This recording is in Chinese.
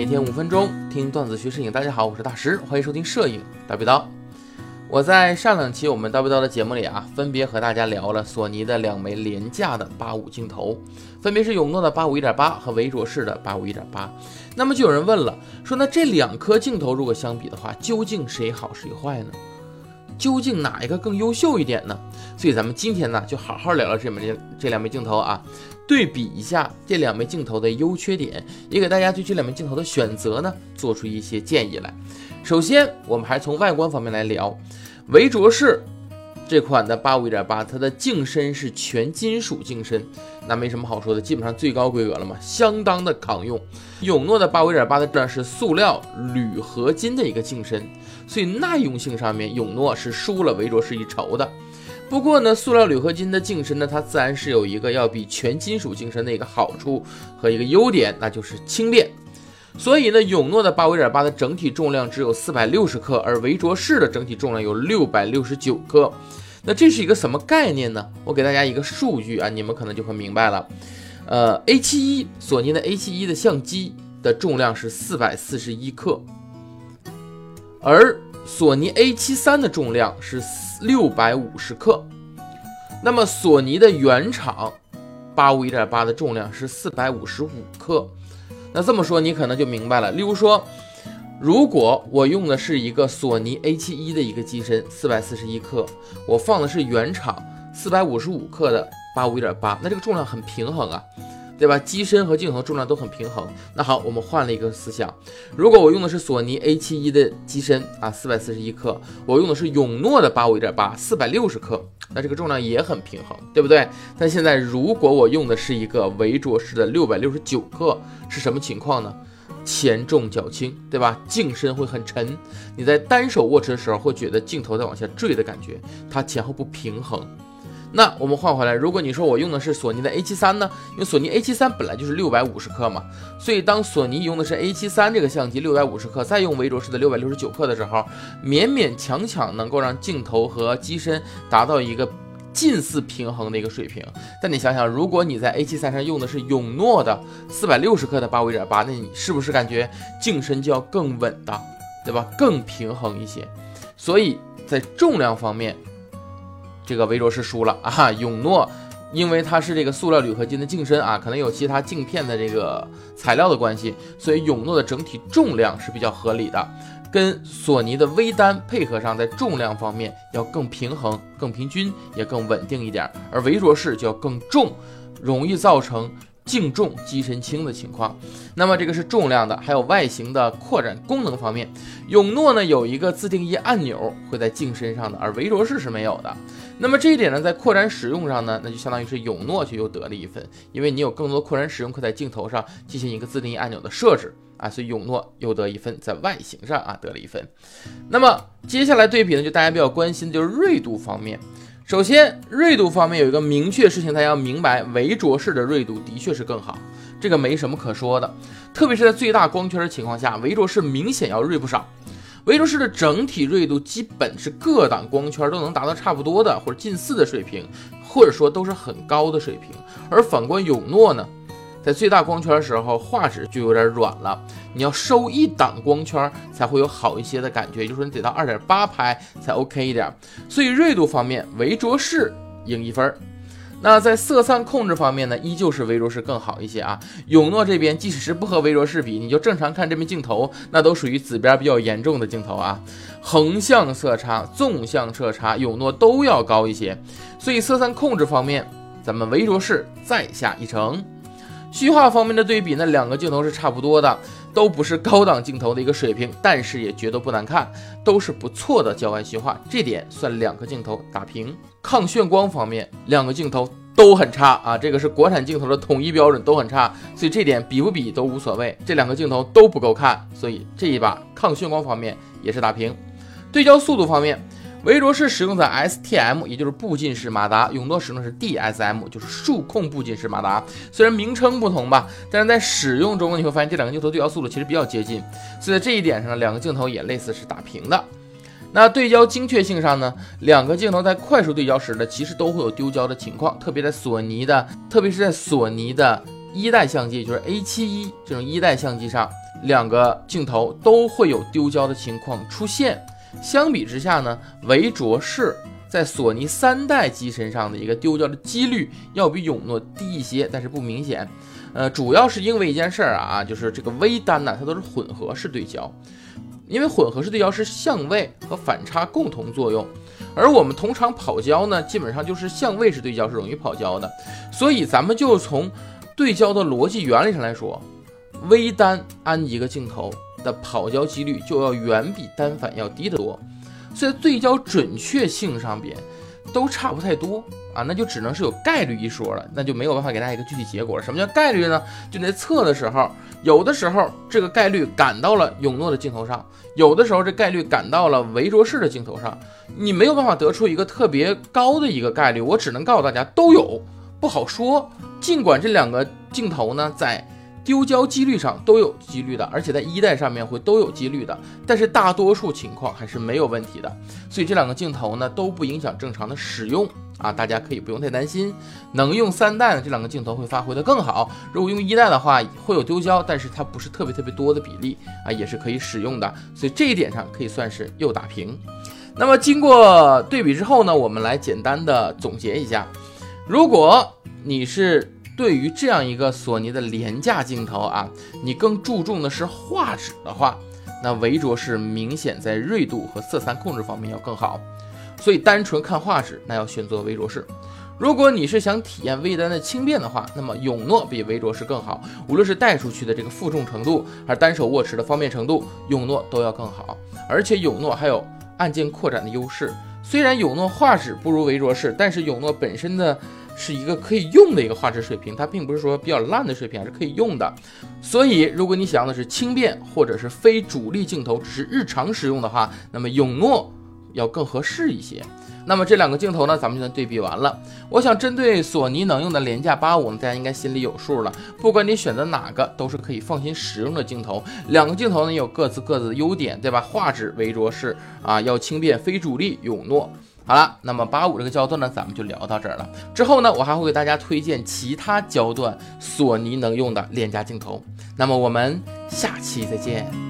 每天五分钟听段子学摄影。大家好，我是大师，欢迎收听摄影大背刀。我在上两期我们大背刀的节目里啊，分别和大家聊了索尼的两枚廉价的八五镜头，分别是永诺的八五一点八和维卓士的八五一点八。那么就有人问了，说那这两颗镜头如果相比的话，究竟谁好谁坏呢？究竟哪一个更优秀一点呢？所以咱们今天呢，就好好聊聊这枚这两枚镜头啊，对比一下这两枚镜头的优缺点，也给大家对这两枚镜头的选择呢，做出一些建议来。首先，我们还是从外观方面来聊，维卓仕这款的八五一点八，它的镜身是全金属镜身，那没什么好说的，基本上最高规格了嘛，相当的抗用。永诺的八五一点八的呢是塑料铝合金的一个镜身。所以耐用性上面，永诺是输了维卓仕一筹的。不过呢，塑料铝合金的镜身呢，它自然是有一个要比全金属镜身的一个好处和一个优点，那就是轻便。所以呢，永诺的八五点八的整体重量只有四百六十克，而维卓仕的整体重量有六百六十九克。那这是一个什么概念呢？我给大家一个数据啊，你们可能就会明白了。呃，A 七一索尼的 A 七一的相机的重量是四百四十一克。而索尼 A73 的重量是六百五十克，那么索尼的原厂八五一点八的重量是四百五十五克。那这么说你可能就明白了。例如说，如果我用的是一个索尼 A71 的一个机身，四百四十一克，我放的是原厂四百五十五克的八五一点八，那这个重量很平衡啊。对吧？机身和镜头重量都很平衡。那好，我们换了一个思想，如果我用的是索尼 A71 的机身啊，四百四十一克，我用的是永诺的八五一点八，四百六十克，那这个重量也很平衡，对不对？但现在如果我用的是一个维卓式的六百六十九克，是什么情况呢？前重脚轻，对吧？镜身会很沉，你在单手握持的时候会觉得镜头在往下坠的感觉，它前后不平衡。那我们换回来，如果你说我用的是索尼的 A73 呢？因为索尼 A73 本来就是六百五十克嘛，所以当索尼用的是 A73 这个相机六百五十克，再用维卓士的六百六十九克的时候，勉勉强强能够让镜头和机身达到一个近似平衡的一个水平。但你想想，如果你在 A73 上用的是永诺的四百六十克的八五一点八，那你是不是感觉镜身就要更稳当，对吧？更平衡一些。所以在重量方面。这个维卓士输了 啊！永诺，因为它是这个塑料铝合金的镜身啊，可能有其他镜片的这个材料的关系，所以永诺的整体重量是比较合理的，跟索尼的微单配合上，在重量方面要更平衡、更平均，也更稳定一点。而维卓士就要更重，容易造成。镜重机身轻的情况，那么这个是重量的，还有外形的扩展功能方面，永诺呢有一个自定义按钮会在镜身上的，而维卓士是没有的。那么这一点呢，在扩展使用上呢，那就相当于是永诺就又得了一分，因为你有更多扩展使用可在镜头上进行一个自定义按钮的设置啊，所以永诺又得一分，在外形上啊得了一分。那么接下来对比呢，就大家比较关心的就是锐度方面。首先，锐度方面有一个明确事情，大家要明白，维卓式的锐度的确是更好，这个没什么可说的。特别是在最大光圈的情况下，维卓式明显要锐不少。维卓仕的整体锐度基本是各档光圈都能达到差不多的或者近似的水平，或者说都是很高的水平。而反观永诺呢？在最大光圈的时候，画质就有点软了。你要收一档光圈才会有好一些的感觉，就是你得到二点八拍才 OK 一点。所以锐度方面，维卓仕赢一分。那在色散控制方面呢，依旧是维卓仕更好一些啊。永诺这边即使是不和维卓仕比，你就正常看这枚镜头，那都属于紫边比较严重的镜头啊。横向色差、纵向色差，永诺都要高一些。所以色散控制方面，咱们维卓仕再下一城。虚化方面的对比，那两个镜头是差不多的，都不是高档镜头的一个水平，但是也绝对不难看，都是不错的焦外虚化，这点算两个镜头打平。抗眩光方面，两个镜头都很差啊，这个是国产镜头的统一标准，都很差，所以这点比不比都无所谓，这两个镜头都不够看，所以这一把抗眩光方面也是打平。对焦速度方面。维卓士使用的 STM，也就是步进式马达，永诺使用的是 DSM，就是数控步进式马达。虽然名称不同吧，但是在使用中你会发现这两个镜头对焦速度其实比较接近，所以在这一点上，两个镜头也类似是打平的。那对焦精确性上呢，两个镜头在快速对焦时呢，其实都会有丢焦的情况，特别在索尼的，特别是在索尼的一代相机，就是 A71 这种一代相机上。两个镜头都会有丢焦的情况出现。相比之下呢，唯卓士在索尼三代机身上的一个丢焦的几率要比永诺低一些，但是不明显。呃，主要是因为一件事儿啊，就是这个微单呢，它都是混合式对焦，因为混合式对焦是相位和反差共同作用，而我们通常跑焦呢，基本上就是相位式对焦是容易跑焦的，所以咱们就从对焦的逻辑原理上来说，微单安一个镜头。的跑焦几率就要远比单反要低得多，所以对焦准确性上边都差不太多啊，那就只能是有概率一说了，那就没有办法给大家一个具体结果了。什么叫概率呢？就在测的时候，有的时候这个概率赶到了永诺的镜头上，有的时候这概率赶到了维卓士的镜头上，你没有办法得出一个特别高的一个概率。我只能告诉大家都有，不好说。尽管这两个镜头呢在。丢焦几率上都有几率的，而且在一代上面会都有几率的，但是大多数情况还是没有问题的。所以这两个镜头呢都不影响正常的使用啊，大家可以不用太担心。能用三代的这两个镜头会发挥的更好，如果用一代的话会有丢焦，但是它不是特别特别多的比例啊，也是可以使用的。所以这一点上可以算是又打平。那么经过对比之后呢，我们来简单的总结一下，如果你是。对于这样一个索尼的廉价镜头啊，你更注重的是画质的话，那唯卓士明显在锐度和色散控制方面要更好。所以单纯看画质，那要选择唯卓士。如果你是想体验微单的轻便的话，那么永诺比唯卓士更好。无论是带出去的这个负重程度，还是单手握持的方便程度，永诺都要更好。而且永诺还有按键扩展的优势。虽然永诺画质不如唯卓士，但是永诺本身的。是一个可以用的一个画质水平，它并不是说比较烂的水平，还是可以用的。所以，如果你想要的是轻便或者是非主力镜头，只是日常使用的话，那么永诺要更合适一些。那么这两个镜头呢，咱们就算对比完了。我想针对索尼能用的廉价八五呢，大家应该心里有数了。不管你选择哪个，都是可以放心使用的镜头。两个镜头呢，有各自各自的优点，对吧？画质维卓士啊，要轻便非主力永诺。好了，那么八五这个焦段呢，咱们就聊到这儿了。之后呢，我还会给大家推荐其他焦段索尼能用的链家镜头。那么我们下期再见。